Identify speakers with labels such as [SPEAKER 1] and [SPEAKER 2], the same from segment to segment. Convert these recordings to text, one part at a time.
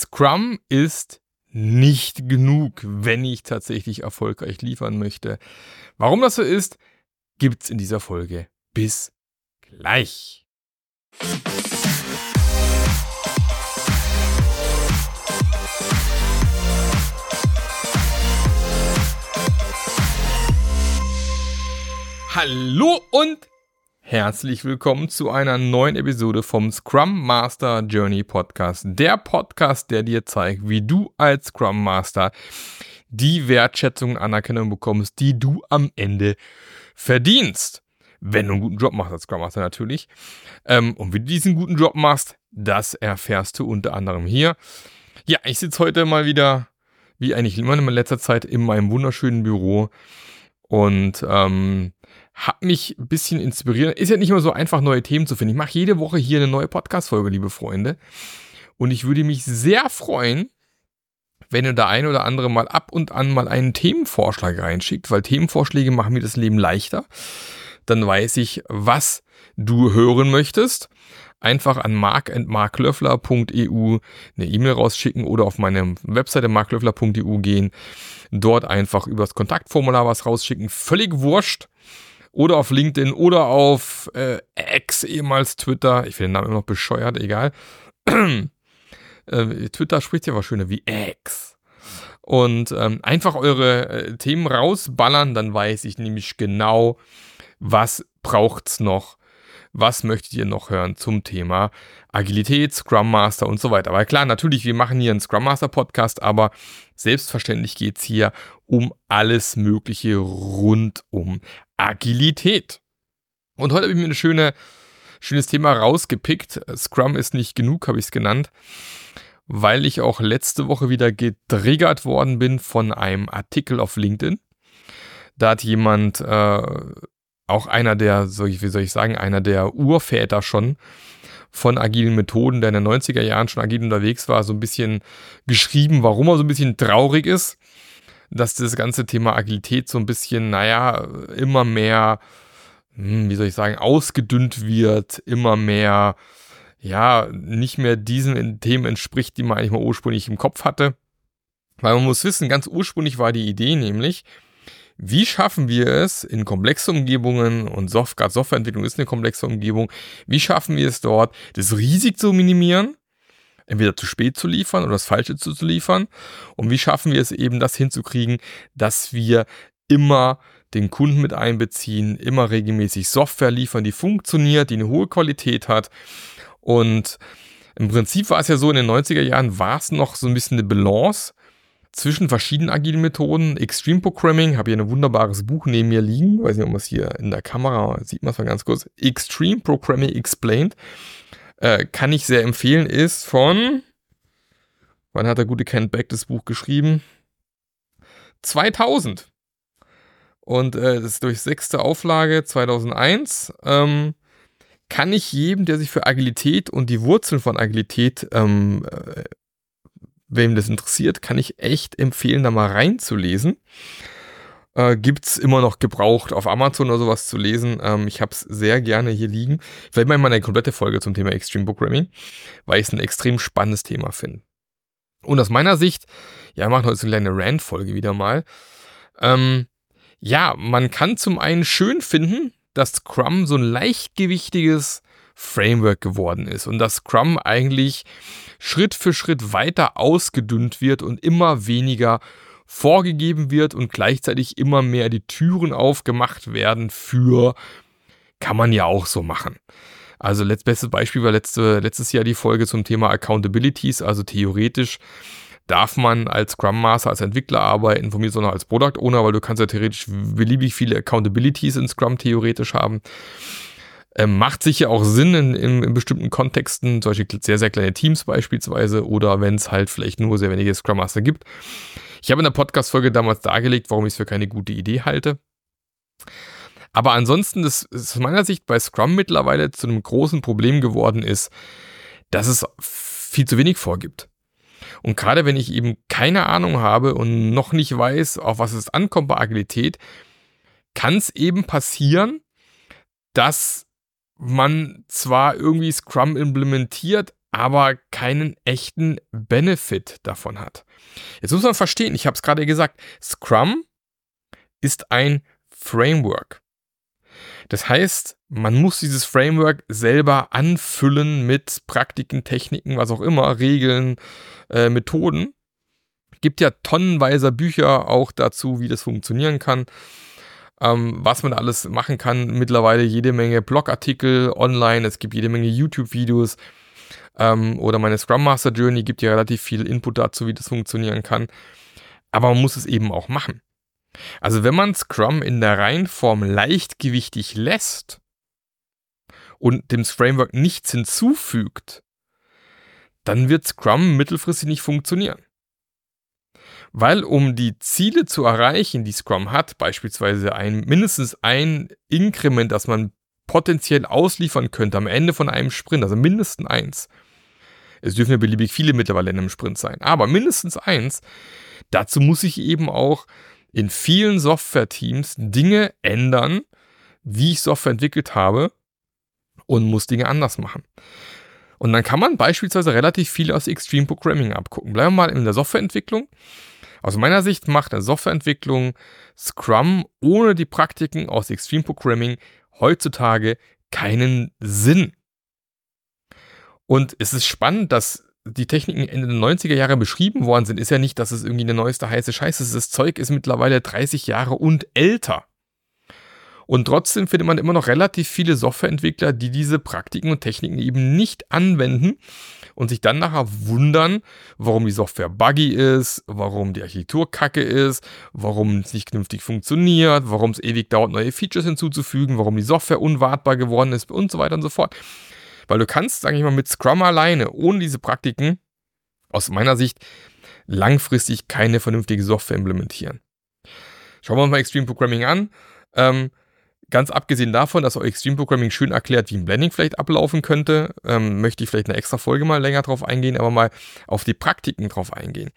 [SPEAKER 1] Scrum ist nicht genug, wenn ich tatsächlich erfolgreich liefern möchte. Warum das so ist, gibt's in dieser Folge. Bis gleich. Hallo und herzlich willkommen zu einer neuen Episode vom Scrum Master Journey Podcast. Der Podcast, der dir zeigt, wie du als Scrum Master die Wertschätzung und Anerkennung bekommst, die du am Ende verdienst. Wenn du einen guten Job machst als Scrum Master natürlich. Ähm, und wie du diesen guten Job machst, das erfährst du unter anderem hier. Ja, ich sitze heute mal wieder, wie eigentlich immer in letzter Zeit, in meinem wunderschönen Büro und ähm, hat mich ein bisschen inspiriert. Ist ja nicht immer so einfach, neue Themen zu finden. Ich mache jede Woche hier eine neue Podcast-Folge, liebe Freunde. Und ich würde mich sehr freuen, wenn ihr da ein oder andere mal ab und an mal einen Themenvorschlag reinschickt, weil Themenvorschläge machen mir das Leben leichter. Dann weiß ich, was du hören möchtest. Einfach an markandmarklöffler.eu eine E-Mail rausschicken oder auf meine Webseite marklöffler.eu gehen. Dort einfach übers Kontaktformular was rausschicken. Völlig wurscht oder auf LinkedIn oder auf äh, X, ehemals Twitter. Ich finde den Namen immer noch bescheuert, egal. äh, Twitter spricht ja was schöner wie X. Und ähm, einfach eure äh, Themen rausballern, dann weiß ich nämlich genau, was braucht's noch was möchtet ihr noch hören zum Thema Agilität, Scrum Master und so weiter. Aber klar, natürlich, wir machen hier einen Scrum Master Podcast, aber selbstverständlich geht es hier um alles Mögliche rund um Agilität. Und heute habe ich mir ein schöne, schönes Thema rausgepickt. Scrum ist nicht genug, habe ich es genannt, weil ich auch letzte Woche wieder getriggert worden bin von einem Artikel auf LinkedIn. Da hat jemand äh, auch einer der, wie soll ich sagen, einer der Urväter schon von agilen Methoden, der in den 90er Jahren schon agil unterwegs war, so ein bisschen geschrieben, warum er so ein bisschen traurig ist, dass das ganze Thema Agilität so ein bisschen, naja, immer mehr, hm, wie soll ich sagen, ausgedünnt wird, immer mehr, ja, nicht mehr diesen Themen entspricht, die man eigentlich mal ursprünglich im Kopf hatte. Weil man muss wissen, ganz ursprünglich war die Idee nämlich, wie schaffen wir es in komplexe Umgebungen und Soft gerade Softwareentwicklung ist eine komplexe Umgebung, wie schaffen wir es dort, das Risiko zu minimieren, entweder zu spät zu liefern oder das Falsche zu, zu liefern? Und wie schaffen wir es eben, das hinzukriegen, dass wir immer den Kunden mit einbeziehen, immer regelmäßig Software liefern, die funktioniert, die eine hohe Qualität hat? Und im Prinzip war es ja so, in den 90er Jahren war es noch so ein bisschen eine Balance zwischen verschiedenen agilen Methoden. Extreme Programming, habe hier ein wunderbares Buch neben mir liegen. Weiß nicht, ob man es hier in der Kamera sieht, man es mal ganz kurz. Extreme Programming Explained. Äh, kann ich sehr empfehlen, ist von, wann hat der gute Ken Beck das Buch geschrieben? 2000. Und äh, das ist durch sechste Auflage 2001. Ähm, kann ich jedem, der sich für Agilität und die Wurzeln von Agilität ähm, äh, wem das interessiert, kann ich echt empfehlen, da mal reinzulesen. Äh, Gibt es immer noch gebraucht auf Amazon oder sowas zu lesen. Ähm, ich habe es sehr gerne hier liegen. Vielleicht mal eine komplette Folge zum Thema Extreme Programming, weil ich es ein extrem spannendes Thema finde. Und aus meiner Sicht, ja, wir machen heute so eine kleine Rand-Folge wieder mal. Ähm, ja, man kann zum einen schön finden, dass Scrum so ein leichtgewichtiges Framework geworden ist und dass Scrum eigentlich Schritt für Schritt weiter ausgedünnt wird und immer weniger vorgegeben wird und gleichzeitig immer mehr die Türen aufgemacht werden für, kann man ja auch so machen. Also bestes Beispiel war letzte, letztes Jahr die Folge zum Thema Accountabilities, also theoretisch darf man als Scrum Master, als Entwickler arbeiten, von mir sondern als Product Owner, weil du kannst ja theoretisch beliebig viele Accountabilities in Scrum theoretisch haben. Ähm, macht sicher auch Sinn in, in, in, bestimmten Kontexten, Beispiel sehr, sehr kleine Teams beispielsweise oder wenn es halt vielleicht nur sehr wenige Scrum Master gibt. Ich habe in der Podcast-Folge damals dargelegt, warum ich es für keine gute Idee halte. Aber ansonsten ist es aus meiner Sicht bei Scrum mittlerweile zu einem großen Problem geworden ist, dass es viel zu wenig vorgibt. Und gerade wenn ich eben keine Ahnung habe und noch nicht weiß, auf was es ankommt bei Agilität, kann es eben passieren, dass man zwar irgendwie Scrum implementiert, aber keinen echten Benefit davon hat. Jetzt muss man verstehen, ich habe es gerade gesagt, Scrum ist ein Framework. Das heißt, man muss dieses Framework selber anfüllen mit Praktiken, Techniken, was auch immer, Regeln, äh, Methoden. Gibt ja tonnenweise Bücher auch dazu, wie das funktionieren kann ähm, was man alles machen kann. Mittlerweile jede Menge Blogartikel online, es gibt jede Menge YouTube-Videos ähm, oder meine Scrum Master Journey gibt ja relativ viel Input dazu, wie das funktionieren kann. Aber man muss es eben auch machen. Also wenn man Scrum in der Reihenform leichtgewichtig lässt und dem Framework nichts hinzufügt, dann wird Scrum mittelfristig nicht funktionieren. Weil um die Ziele zu erreichen, die Scrum hat, beispielsweise ein, mindestens ein Inkrement, das man potenziell ausliefern könnte am Ende von einem Sprint, also mindestens eins. Es dürfen ja beliebig viele mittlerweile in einem Sprint sein, aber mindestens eins. Dazu muss ich eben auch in vielen Software-Teams Dinge ändern, wie ich Software entwickelt habe und muss Dinge anders machen. Und dann kann man beispielsweise relativ viel aus Extreme Programming abgucken. Bleiben wir mal in der Softwareentwicklung. Aus meiner Sicht macht eine Softwareentwicklung Scrum ohne die Praktiken aus Extreme Programming heutzutage keinen Sinn. Und es ist spannend, dass die Techniken Ende der 90er Jahre beschrieben worden sind, ist ja nicht, dass es irgendwie eine neueste heiße Scheiße ist. Das Zeug ist mittlerweile 30 Jahre und älter. Und trotzdem findet man immer noch relativ viele Softwareentwickler, die diese Praktiken und Techniken eben nicht anwenden und sich dann nachher wundern, warum die Software buggy ist, warum die Architektur kacke ist, warum es nicht künftig funktioniert, warum es ewig dauert, neue Features hinzuzufügen, warum die Software unwartbar geworden ist und so weiter und so fort. Weil du kannst, sage ich mal, mit Scrum alleine, ohne diese Praktiken, aus meiner Sicht, langfristig keine vernünftige Software implementieren. Schauen wir uns mal Extreme Programming an. Ähm, Ganz abgesehen davon, dass euch Extreme Programming schön erklärt, wie ein Blending vielleicht ablaufen könnte, ähm, möchte ich vielleicht eine extra Folge mal länger drauf eingehen, aber mal auf die Praktiken drauf eingehen.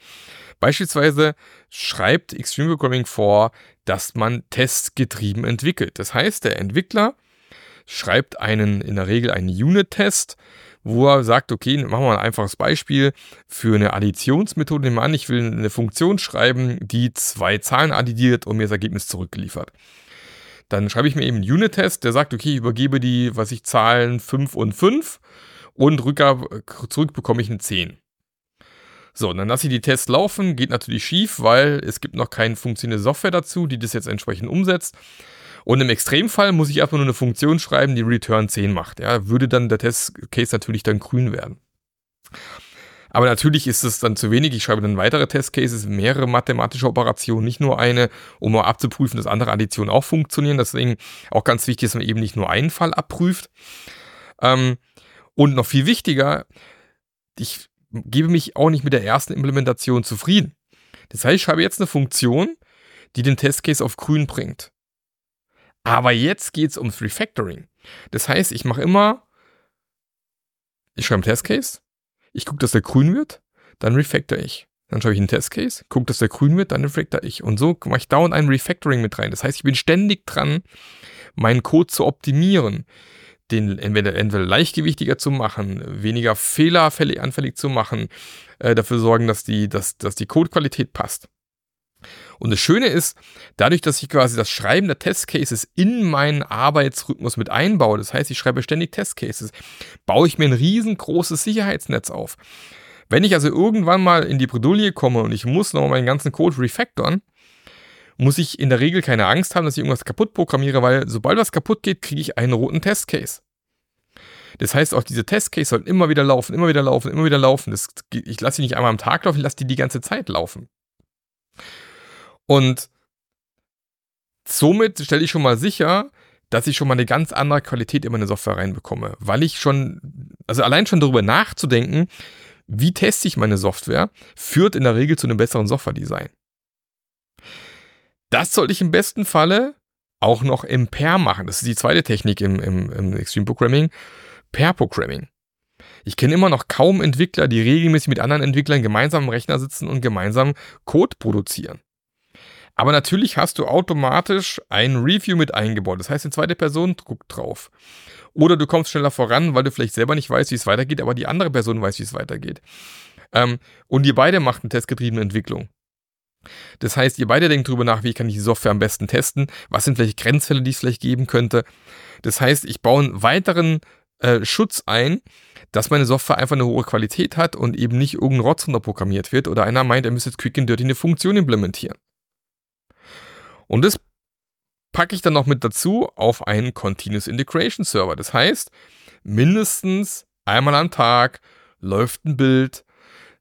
[SPEAKER 1] Beispielsweise schreibt Extreme Programming vor, dass man testgetrieben entwickelt. Das heißt, der Entwickler schreibt einen, in der Regel einen Unit-Test, wo er sagt, okay, machen wir ein einfaches Beispiel für eine Additionsmethode. Nehmen wir an, ich will eine Funktion schreiben, die zwei Zahlen addiert und mir das Ergebnis zurückliefert. Dann schreibe ich mir eben einen Unit-Test, der sagt, okay, ich übergebe die, was ich Zahlen 5 und 5 und rückgab, zurück bekomme ich eine 10. So, und dann lasse ich die Tests laufen, geht natürlich schief, weil es gibt noch keine funktionierende Software dazu, die das jetzt entsprechend umsetzt. Und im Extremfall muss ich erstmal nur eine Funktion schreiben, die Return 10 macht. Ja, würde dann der Testcase natürlich dann grün werden. Aber natürlich ist es dann zu wenig. Ich schreibe dann weitere Testcases, mehrere mathematische Operationen, nicht nur eine, um mal abzuprüfen, dass andere Additionen auch funktionieren. Deswegen auch ganz wichtig, dass man eben nicht nur einen Fall abprüft. Ähm, und noch viel wichtiger, ich gebe mich auch nicht mit der ersten Implementation zufrieden. Das heißt, ich schreibe jetzt eine Funktion, die den Testcase auf grün bringt. Aber jetzt geht es ums Refactoring. Das heißt, ich mache immer, ich schreibe einen Testcase, ich gucke, dass der grün wird, dann refactor ich. Dann schaue ich einen Testcase, gucke, dass der grün wird, dann refactor ich. Und so mache ich dauernd ein Refactoring mit rein. Das heißt, ich bin ständig dran, meinen Code zu optimieren, den entweder, entweder leichtgewichtiger zu machen, weniger fehleranfällig zu machen, äh, dafür sorgen, dass die, dass, dass die Codequalität passt. Und das Schöne ist, dadurch, dass ich quasi das Schreiben der Testcases in meinen Arbeitsrhythmus mit einbaue, das heißt, ich schreibe ständig Testcases, baue ich mir ein riesengroßes Sicherheitsnetz auf. Wenn ich also irgendwann mal in die Bredouille komme und ich muss nochmal meinen ganzen Code refactoren, muss ich in der Regel keine Angst haben, dass ich irgendwas kaputt programmiere, weil sobald was kaputt geht, kriege ich einen roten Testcase. Das heißt, auch diese Testcase sollten immer wieder laufen, immer wieder laufen, immer wieder laufen. Das, ich lasse die nicht einmal am Tag laufen, ich lasse die die ganze Zeit laufen. Und somit stelle ich schon mal sicher, dass ich schon mal eine ganz andere Qualität in meine Software reinbekomme. Weil ich schon, also allein schon darüber nachzudenken, wie teste ich meine Software, führt in der Regel zu einem besseren Software-Design. Das sollte ich im besten Falle auch noch im Pair machen. Das ist die zweite Technik im, im, im Extreme Programming. Pair Programming. Ich kenne immer noch kaum Entwickler, die regelmäßig mit anderen Entwicklern gemeinsam am Rechner sitzen und gemeinsam Code produzieren. Aber natürlich hast du automatisch ein Review mit eingebaut. Das heißt, eine zweite Person guckt drauf. Oder du kommst schneller voran, weil du vielleicht selber nicht weißt, wie es weitergeht, aber die andere Person weiß, wie es weitergeht. Ähm, und ihr beide macht eine testgetriebene Entwicklung. Das heißt, ihr beide denkt darüber nach, wie kann ich die Software am besten testen, was sind vielleicht Grenzfälle, die es vielleicht geben könnte. Das heißt, ich baue einen weiteren äh, Schutz ein, dass meine Software einfach eine hohe Qualität hat und eben nicht irgendein Rotz programmiert wird oder einer meint, er müsste jetzt quick and dirty eine Funktion implementieren. Und das packe ich dann noch mit dazu auf einen Continuous Integration Server. Das heißt, mindestens einmal am Tag läuft ein Bild,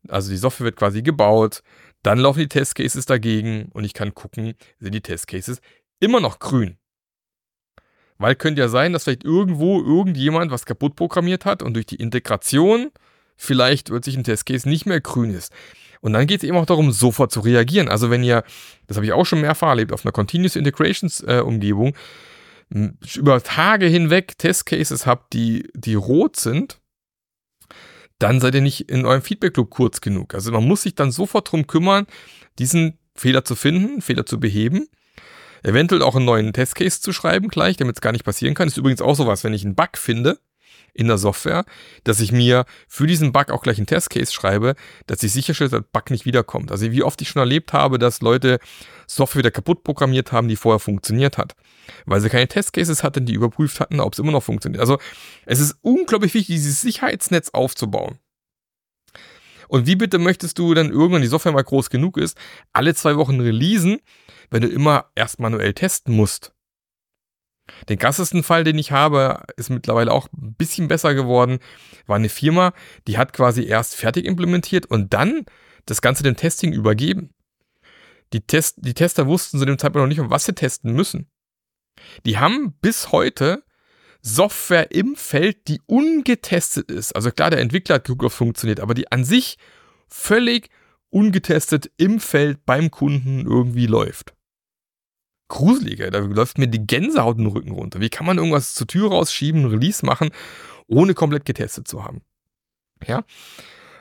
[SPEAKER 1] also die Software wird quasi gebaut, dann laufen die Testcases dagegen und ich kann gucken, sind die Testcases immer noch grün. Weil könnte ja sein, dass vielleicht irgendwo irgendjemand was kaputt programmiert hat und durch die Integration vielleicht wird sich ein Testcase nicht mehr grün ist. Und dann geht es eben auch darum, sofort zu reagieren. Also wenn ihr, das habe ich auch schon mehrfach erlebt, auf einer Continuous Integrations äh, Umgebung, über Tage hinweg Testcases habt, die, die rot sind, dann seid ihr nicht in eurem Feedback Loop kurz genug. Also man muss sich dann sofort darum kümmern, diesen Fehler zu finden, Fehler zu beheben, eventuell auch einen neuen Testcase zu schreiben gleich, damit es gar nicht passieren kann. Ist übrigens auch sowas, wenn ich einen Bug finde in der Software, dass ich mir für diesen Bug auch gleich einen Testcase schreibe, dass ich sicherstelle, dass der Bug nicht wiederkommt. Also wie oft ich schon erlebt habe, dass Leute Software wieder kaputt programmiert haben, die vorher funktioniert hat. Weil sie keine Testcases hatten, die überprüft hatten, ob es immer noch funktioniert. Also es ist unglaublich wichtig, dieses Sicherheitsnetz aufzubauen. Und wie bitte möchtest du dann irgendwann die Software mal groß genug ist, alle zwei Wochen releasen, wenn du immer erst manuell testen musst? Den krassesten Fall, den ich habe, ist mittlerweile auch ein bisschen besser geworden. War eine Firma, die hat quasi erst fertig implementiert und dann das Ganze dem Testing übergeben. Die, Test, die Tester wussten zu dem Zeitpunkt noch nicht, um was sie testen müssen. Die haben bis heute Software im Feld, die ungetestet ist. Also klar, der Entwickler hat geguckt, ob funktioniert, aber die an sich völlig ungetestet im Feld beim Kunden irgendwie läuft gruseliger. Da läuft mir die Gänsehaut den Rücken runter. Wie kann man irgendwas zur Tür rausschieben, Release machen, ohne komplett getestet zu haben? Ja.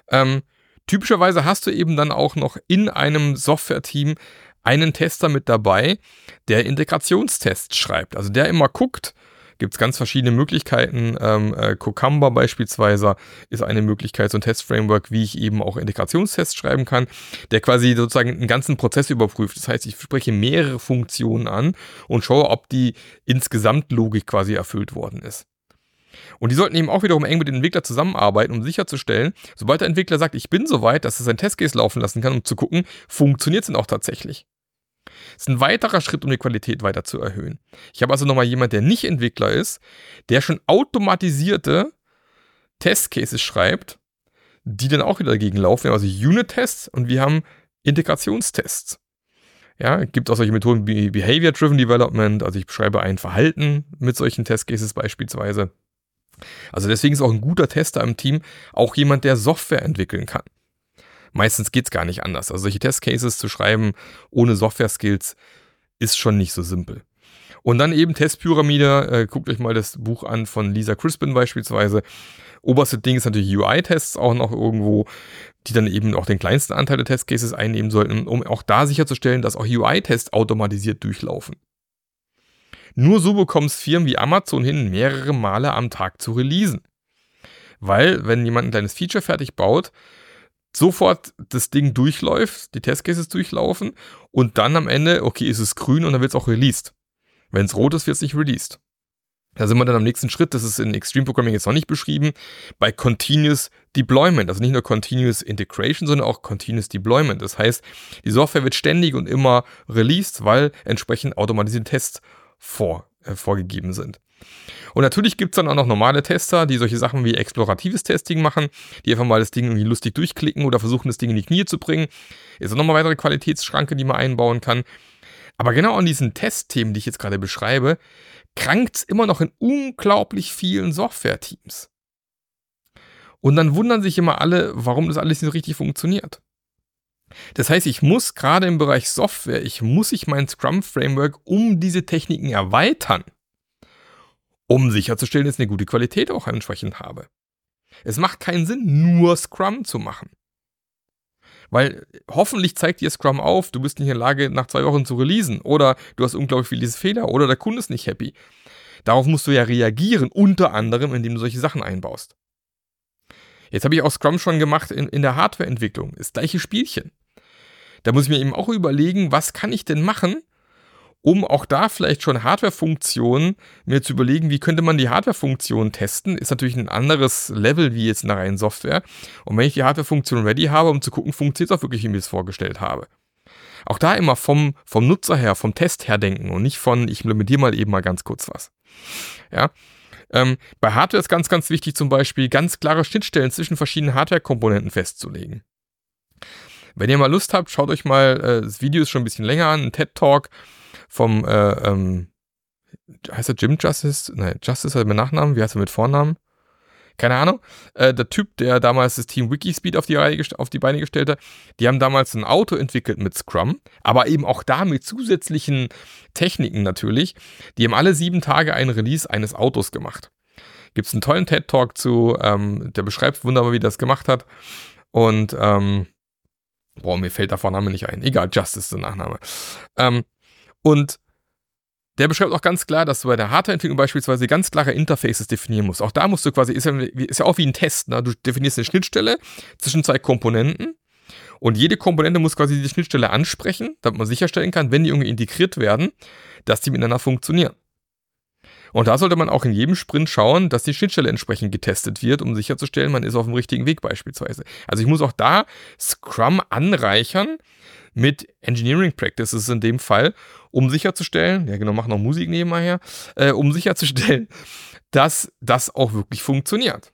[SPEAKER 1] Ähm, typischerweise hast du eben dann auch noch in einem Software-Team einen Tester mit dabei, der Integrationstests schreibt. Also der immer guckt, gibt es ganz verschiedene Möglichkeiten. Ähm, äh, Cucumber beispielsweise ist eine Möglichkeit, so ein Testframework, wie ich eben auch Integrationstests schreiben kann, der quasi sozusagen einen ganzen Prozess überprüft. Das heißt, ich spreche mehrere Funktionen an und schaue, ob die insgesamt Logik quasi erfüllt worden ist. Und die sollten eben auch wiederum eng mit dem Entwickler zusammenarbeiten, um sicherzustellen, sobald der Entwickler sagt, ich bin soweit, dass er sein Testcase laufen lassen kann, um zu gucken, funktioniert es denn auch tatsächlich. Das ist ein weiterer Schritt, um die Qualität weiter zu erhöhen. Ich habe also nochmal jemand, der nicht Entwickler ist, der schon automatisierte Testcases schreibt, die dann auch wieder dagegen laufen. Wir haben also Unit-Tests und wir haben Integrationstests. Ja, gibt auch solche Methoden wie Behavior-Driven Development, also ich beschreibe ein Verhalten mit solchen Testcases beispielsweise. Also deswegen ist auch ein guter Tester im Team auch jemand, der Software entwickeln kann. Meistens geht es gar nicht anders. Also solche Testcases zu schreiben ohne Software-Skills ist schon nicht so simpel. Und dann eben Testpyramide. Äh, guckt euch mal das Buch an von Lisa Crispin beispielsweise. Oberste Ding ist natürlich UI-Tests auch noch irgendwo, die dann eben auch den kleinsten Anteil der Testcases einnehmen sollten, um auch da sicherzustellen, dass auch UI-Tests automatisiert durchlaufen. Nur so bekommen es Firmen wie Amazon hin, mehrere Male am Tag zu releasen. Weil, wenn jemand ein kleines Feature fertig baut, sofort das Ding durchläuft, die Testcases durchlaufen und dann am Ende, okay, ist es grün und dann wird es auch released. Wenn es rot ist, wird es nicht released. Da sind wir dann am nächsten Schritt, das ist in Extreme Programming jetzt noch nicht beschrieben, bei Continuous Deployment. Also nicht nur Continuous Integration, sondern auch Continuous Deployment. Das heißt, die Software wird ständig und immer released, weil entsprechend automatisierte Tests vor, äh, vorgegeben sind. Und natürlich gibt es dann auch noch normale Tester, die solche Sachen wie exploratives Testing machen, die einfach mal das Ding irgendwie lustig durchklicken oder versuchen, das Ding in die Knie zu bringen. Ist auch nochmal weitere Qualitätsschranke, die man einbauen kann. Aber genau an diesen Testthemen, die ich jetzt gerade beschreibe, krankt es immer noch in unglaublich vielen Software-Teams. Und dann wundern sich immer alle, warum das alles nicht so richtig funktioniert. Das heißt, ich muss gerade im Bereich Software, ich muss ich mein Scrum-Framework um diese Techniken erweitern um sicherzustellen, dass ich eine gute Qualität auch entsprechend habe. Es macht keinen Sinn, nur Scrum zu machen. Weil hoffentlich zeigt dir Scrum auf, du bist nicht in der Lage, nach zwei Wochen zu releasen oder du hast unglaublich viele Fehler oder der Kunde ist nicht happy. Darauf musst du ja reagieren, unter anderem, indem du solche Sachen einbaust. Jetzt habe ich auch Scrum schon gemacht in, in der Hardwareentwicklung. Das gleiche Spielchen. Da muss ich mir eben auch überlegen, was kann ich denn machen, um auch da vielleicht schon Hardware-Funktionen mir zu überlegen, wie könnte man die Hardware-Funktionen testen, ist natürlich ein anderes Level wie jetzt in der reinen Software. Und wenn ich die Hardware-Funktion ready habe, um zu gucken, funktioniert es auch wirklich, wie ich das vorgestellt habe. Auch da immer vom, vom Nutzer her, vom Test her denken und nicht von, ich implementiere mal eben mal ganz kurz was. Ja. Ähm, bei Hardware ist ganz, ganz wichtig zum Beispiel ganz klare Schnittstellen zwischen verschiedenen Hardware-Komponenten festzulegen. Wenn ihr mal Lust habt, schaut euch mal, äh, das Video ist schon ein bisschen länger an, ein TED-Talk vom, äh, ähm, heißt er Jim Justice? Nein, Justice hat mit Nachnamen, wie heißt er mit Vornamen? Keine Ahnung. Äh, der Typ, der damals das Team Wikispeed auf die, Reihe, auf die Beine gestellt hat, die haben damals ein Auto entwickelt mit Scrum, aber eben auch da mit zusätzlichen Techniken natürlich. Die haben alle sieben Tage einen Release eines Autos gemacht. Gibt es einen tollen TED-Talk zu, ähm, der beschreibt wunderbar, wie das gemacht hat. Und, ähm, boah, mir fällt der Vorname nicht ein. Egal, Justice ist der Nachname. Ähm, und der beschreibt auch ganz klar, dass du bei der Hardwareentwicklung beispielsweise ganz klare Interfaces definieren musst. Auch da musst du quasi, ist ja, ist ja auch wie ein Test, ne? du definierst eine Schnittstelle zwischen zwei Komponenten und jede Komponente muss quasi diese Schnittstelle ansprechen, damit man sicherstellen kann, wenn die irgendwie integriert werden, dass die miteinander funktionieren. Und da sollte man auch in jedem Sprint schauen, dass die Schnittstelle entsprechend getestet wird, um sicherzustellen, man ist auf dem richtigen Weg beispielsweise. Also ich muss auch da Scrum anreichern mit Engineering Practices in dem Fall, um sicherzustellen, ja genau, machen noch Musik nebenher, äh, um sicherzustellen, dass das auch wirklich funktioniert.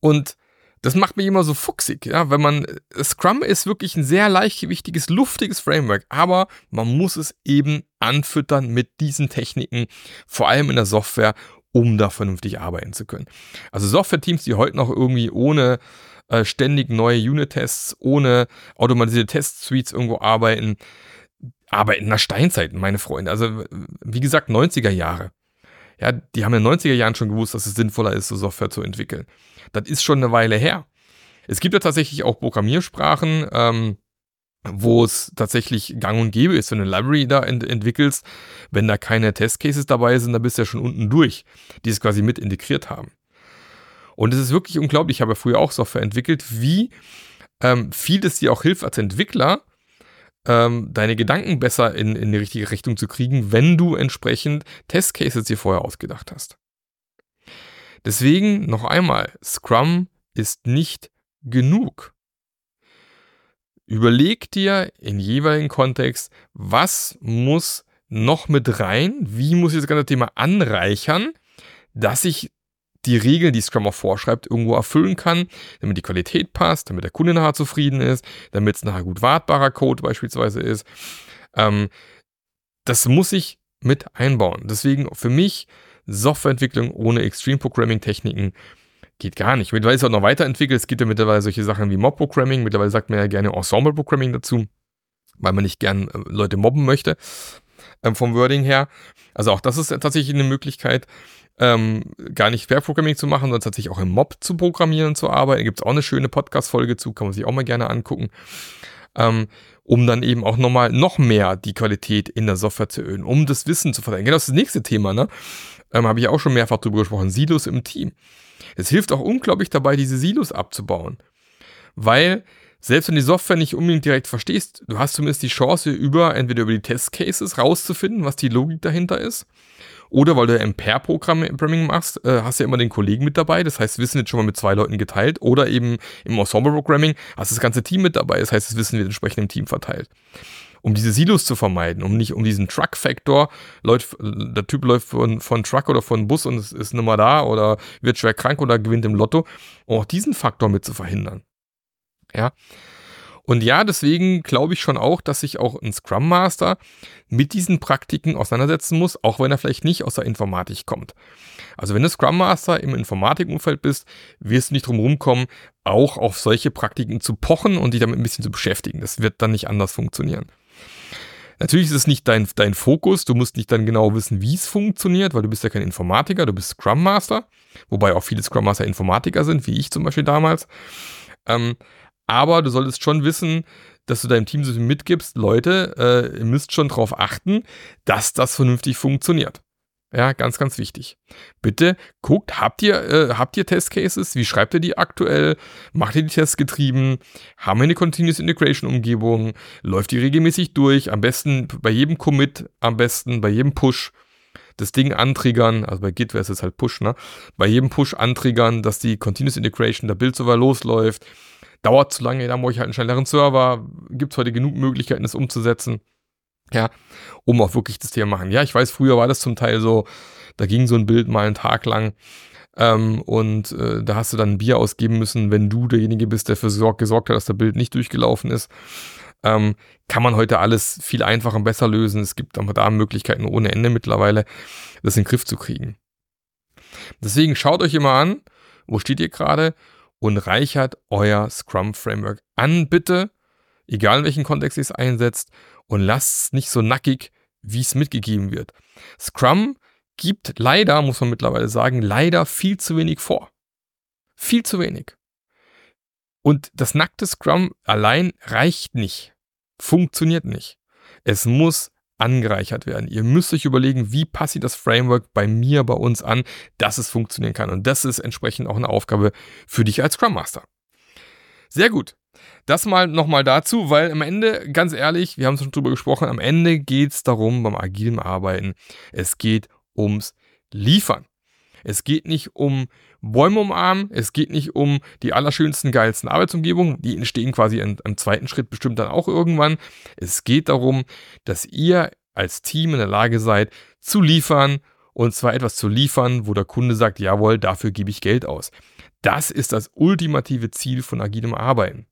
[SPEAKER 1] Und das macht mich immer so fuchsig, ja, wenn man, Scrum ist wirklich ein sehr leichtgewichtiges, luftiges Framework, aber man muss es eben anfüttern mit diesen Techniken, vor allem in der Software, um da vernünftig arbeiten zu können. Also Software-Teams, die heute noch irgendwie ohne äh, ständig neue Unit-Tests, ohne automatisierte Test-Suites irgendwo arbeiten, arbeiten in der Steinzeit, meine Freunde. Also, wie gesagt, 90er Jahre. Ja, die haben in den 90er Jahren schon gewusst, dass es sinnvoller ist, so Software zu entwickeln. Das ist schon eine Weile her. Es gibt ja tatsächlich auch Programmiersprachen, ähm, wo es tatsächlich gang und gäbe ist, wenn du eine Library da ent entwickelst, wenn da keine Testcases dabei sind, dann bist du ja schon unten durch, die es quasi mit integriert haben. Und es ist wirklich unglaublich, ich habe ja früher auch Software entwickelt, wie ähm, viel es dir auch hilft als Entwickler, ähm, deine Gedanken besser in, in die richtige Richtung zu kriegen, wenn du entsprechend Testcases dir vorher ausgedacht hast. Deswegen noch einmal, Scrum ist nicht genug. Überleg dir im jeweiligen Kontext, was muss noch mit rein, wie muss ich das ganze Thema anreichern, dass ich die Regeln, die Scrum auch vorschreibt, irgendwo erfüllen kann, damit die Qualität passt, damit der Kunde nachher zufrieden ist, damit es nachher gut wartbarer Code beispielsweise ist. Ähm, das muss ich mit einbauen. Deswegen für mich Softwareentwicklung ohne Extreme Programming Techniken geht gar nicht. Mittlerweile ist es auch noch weiterentwickelt. Es gibt ja mittlerweile solche Sachen wie Mob Programming. Mittlerweile sagt man ja gerne Ensemble Programming dazu, weil man nicht gern äh, Leute mobben möchte ähm, vom Wording her. Also auch das ist tatsächlich eine Möglichkeit, ähm, gar nicht Pair Programming zu machen, sondern tatsächlich auch im Mob zu programmieren, zu arbeiten. Da gibt es auch eine schöne Podcast-Folge zu, kann man sich auch mal gerne angucken. Ähm, um dann eben auch nochmal noch mehr die Qualität in der Software zu erhöhen, um das Wissen zu verteilen. Genau das ist das nächste Thema, ne? ähm, habe ich auch schon mehrfach drüber gesprochen, Silos im Team. Es hilft auch unglaublich dabei, diese Silos abzubauen. Weil selbst wenn die Software nicht unbedingt direkt verstehst, du hast zumindest die Chance, über entweder über die Testcases rauszufinden, was die Logik dahinter ist. Oder weil du im Pair-Programming machst, äh, hast du ja immer den Kollegen mit dabei. Das heißt, Wissen wird schon mal mit zwei Leuten geteilt. Oder eben im Ensemble-Programming hast du das ganze Team mit dabei. Das heißt, das Wissen wird entsprechend im Team verteilt um diese Silos zu vermeiden, um nicht um diesen Truck-Factor, der Typ läuft von, von Truck oder von Bus und ist, ist nicht mehr da oder wird schwer krank oder gewinnt im Lotto, um auch diesen Faktor mit zu verhindern. Ja. Und ja, deswegen glaube ich schon auch, dass sich auch ein Scrum Master mit diesen Praktiken auseinandersetzen muss, auch wenn er vielleicht nicht aus der Informatik kommt. Also wenn du Scrum Master im Informatikumfeld bist, wirst du nicht drum rumkommen, auch auf solche Praktiken zu pochen und dich damit ein bisschen zu beschäftigen. Das wird dann nicht anders funktionieren. Natürlich ist es nicht dein, dein Fokus, du musst nicht dann genau wissen, wie es funktioniert, weil du bist ja kein Informatiker, du bist Scrum Master, wobei auch viele Scrum Master Informatiker sind, wie ich zum Beispiel damals. Ähm, Aber du solltest schon wissen, dass du deinem Team so mitgibst, Leute, äh, ihr müsst schon darauf achten, dass das vernünftig funktioniert. Ja, ganz, ganz wichtig. Bitte guckt, habt ihr, äh, habt ihr Testcases? Wie schreibt ihr die aktuell? Macht ihr die Tests getrieben? Haben wir eine Continuous Integration Umgebung? Läuft die regelmäßig durch? Am besten bei jedem Commit, am besten bei jedem Push das Ding antriggern, also bei Git wäre es jetzt halt Push, ne? Bei jedem Push antriggern, dass die Continuous Integration, der Build-Server losläuft. Dauert zu lange, dann brauche ich halt einen schnelleren Server. Gibt es heute genug Möglichkeiten, das umzusetzen. Ja, um auch wirklich das Thema machen. Ja, ich weiß, früher war das zum Teil so, da ging so ein Bild mal einen Tag lang ähm, und äh, da hast du dann ein Bier ausgeben müssen, wenn du derjenige bist, der für Sorg gesorgt hat, dass der Bild nicht durchgelaufen ist. Ähm, kann man heute alles viel einfacher und besser lösen. Es gibt da Möglichkeiten ohne Ende mittlerweile, das in den Griff zu kriegen. Deswegen schaut euch immer an, wo steht ihr gerade und reichert euer Scrum Framework an, bitte. Egal in welchem Kontext ihr es einsetzt und lasst es nicht so nackig, wie es mitgegeben wird. Scrum gibt leider, muss man mittlerweile sagen, leider viel zu wenig vor. Viel zu wenig. Und das nackte Scrum allein reicht nicht. Funktioniert nicht. Es muss angereichert werden. Ihr müsst euch überlegen, wie passe ich das Framework bei mir, bei uns an, dass es funktionieren kann. Und das ist entsprechend auch eine Aufgabe für dich als Scrum Master. Sehr gut. Das mal nochmal dazu, weil am Ende, ganz ehrlich, wir haben es schon drüber gesprochen, am Ende geht es darum beim agilen Arbeiten, es geht ums Liefern. Es geht nicht um Bäume umarmen, es geht nicht um die allerschönsten, geilsten Arbeitsumgebungen, die entstehen quasi im, im zweiten Schritt bestimmt dann auch irgendwann. Es geht darum, dass ihr als Team in der Lage seid, zu liefern und zwar etwas zu liefern, wo der Kunde sagt, jawohl, dafür gebe ich Geld aus. Das ist das ultimative Ziel von agilem Arbeiten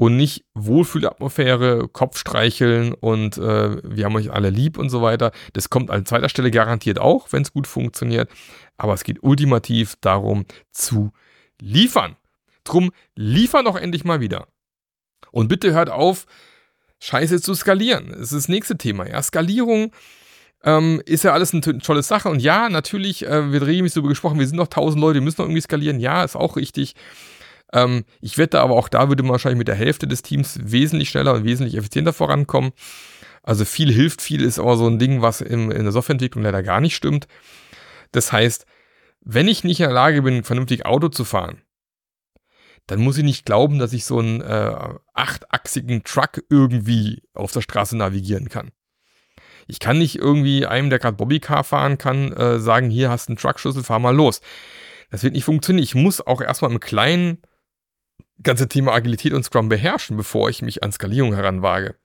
[SPEAKER 1] und nicht Wohlfühlatmosphäre, Kopfstreicheln und äh, wir haben euch alle lieb und so weiter. Das kommt an zweiter Stelle garantiert auch, wenn es gut funktioniert. Aber es geht ultimativ darum zu liefern. Drum liefern doch endlich mal wieder. Und bitte hört auf, Scheiße zu skalieren. Das ist das nächste Thema. Ja, Skalierung ähm, ist ja alles eine tolle Sache. Und ja, natürlich äh, wird regelmäßig darüber gesprochen, wir sind noch tausend Leute, wir müssen noch irgendwie skalieren. Ja, ist auch richtig. Ähm, ich wette aber auch da würde man wahrscheinlich mit der Hälfte des Teams wesentlich schneller und wesentlich effizienter vorankommen. Also viel hilft viel ist aber so ein Ding, was im, in der Softwareentwicklung leider gar nicht stimmt. Das heißt, wenn ich nicht in der Lage bin, vernünftig Auto zu fahren, dann muss ich nicht glauben, dass ich so einen äh, achtachsigen Truck irgendwie auf der Straße navigieren kann. Ich kann nicht irgendwie einem, der gerade Bobbycar fahren kann, äh, sagen, hier hast du einen Truckschlüssel, fahr mal los. Das wird nicht funktionieren. Ich muss auch erstmal im Kleinen ganze Thema Agilität und Scrum beherrschen, bevor ich mich an Skalierung heranwage.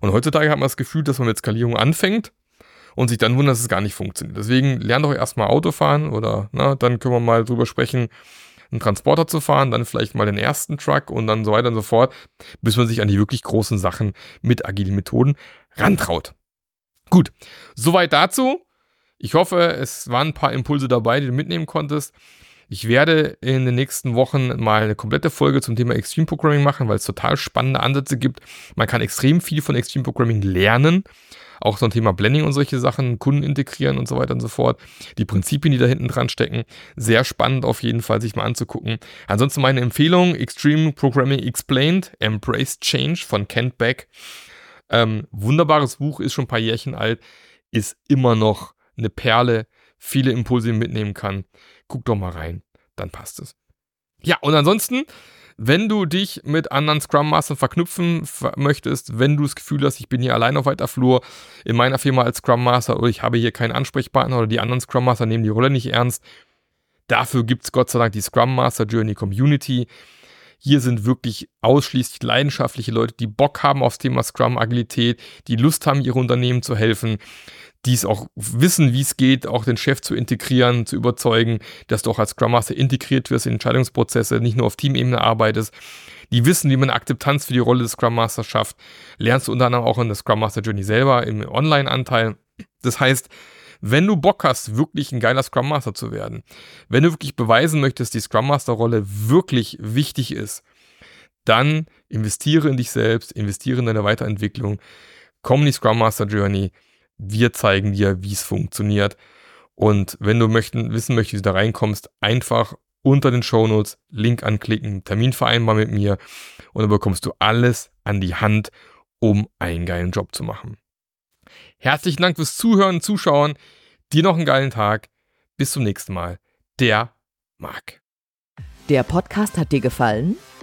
[SPEAKER 1] Und heutzutage hat man das Gefühl, dass man mit Skalierung anfängt und sich dann wundert, dass es gar nicht funktioniert. Deswegen lernt doch erstmal Autofahren oder na, dann können wir mal drüber sprechen, einen Transporter zu fahren, dann vielleicht mal den ersten Truck und dann so weiter und so fort, bis man sich an die wirklich großen Sachen mit agilen Methoden rantraut. Gut, soweit dazu. Ich hoffe, es waren ein paar Impulse dabei, die du mitnehmen konntest. Ich werde in den nächsten Wochen mal eine komplette Folge zum Thema Extreme Programming machen, weil es total spannende Ansätze gibt. Man kann extrem viel von Extreme Programming lernen. Auch so ein Thema Blending und solche Sachen, Kunden integrieren und so weiter und so fort. Die Prinzipien, die da hinten dran stecken. Sehr spannend auf jeden Fall, sich mal anzugucken. Ansonsten meine Empfehlung: Extreme Programming Explained, Embrace Change von Kent Beck. Ähm, wunderbares Buch, ist schon ein paar Jährchen alt, ist immer noch eine Perle, viele Impulse mitnehmen kann guck doch mal rein, dann passt es. Ja, und ansonsten, wenn du dich mit anderen Scrum Mastern verknüpfen möchtest, wenn du das Gefühl hast, ich bin hier allein auf weiter Flur in meiner Firma als Scrum Master oder ich habe hier keinen Ansprechpartner oder die anderen Scrum Master nehmen die Rolle nicht ernst, dafür gibt es Gott sei Dank die Scrum Master Journey Community. Hier sind wirklich ausschließlich leidenschaftliche Leute, die Bock haben aufs Thema Scrum Agilität, die Lust haben, ihre Unternehmen zu helfen, die es auch wissen, wie es geht, auch den Chef zu integrieren, zu überzeugen, dass du auch als Scrum Master integriert wirst in Entscheidungsprozesse, nicht nur auf Teamebene arbeitest. Die wissen, wie man Akzeptanz für die Rolle des Scrum Masters schafft. Lernst du unter anderem auch in der Scrum Master Journey selber im Online-Anteil. Das heißt, wenn du Bock hast, wirklich ein geiler Scrum Master zu werden, wenn du wirklich beweisen möchtest, die Scrum Master Rolle wirklich wichtig ist, dann investiere in dich selbst, investiere in deine Weiterentwicklung, komm in die Scrum Master Journey, wir zeigen dir, wie es funktioniert. Und wenn du möchten, wissen möchtest, wie du da reinkommst, einfach unter den Shownotes, Link anklicken, Termin vereinbaren mit mir und dann bekommst du alles an die Hand, um einen geilen Job zu machen. Herzlichen Dank fürs Zuhören Zuschauen. Dir noch einen geilen Tag. Bis zum nächsten Mal. Der Marc.
[SPEAKER 2] Der Podcast hat dir gefallen?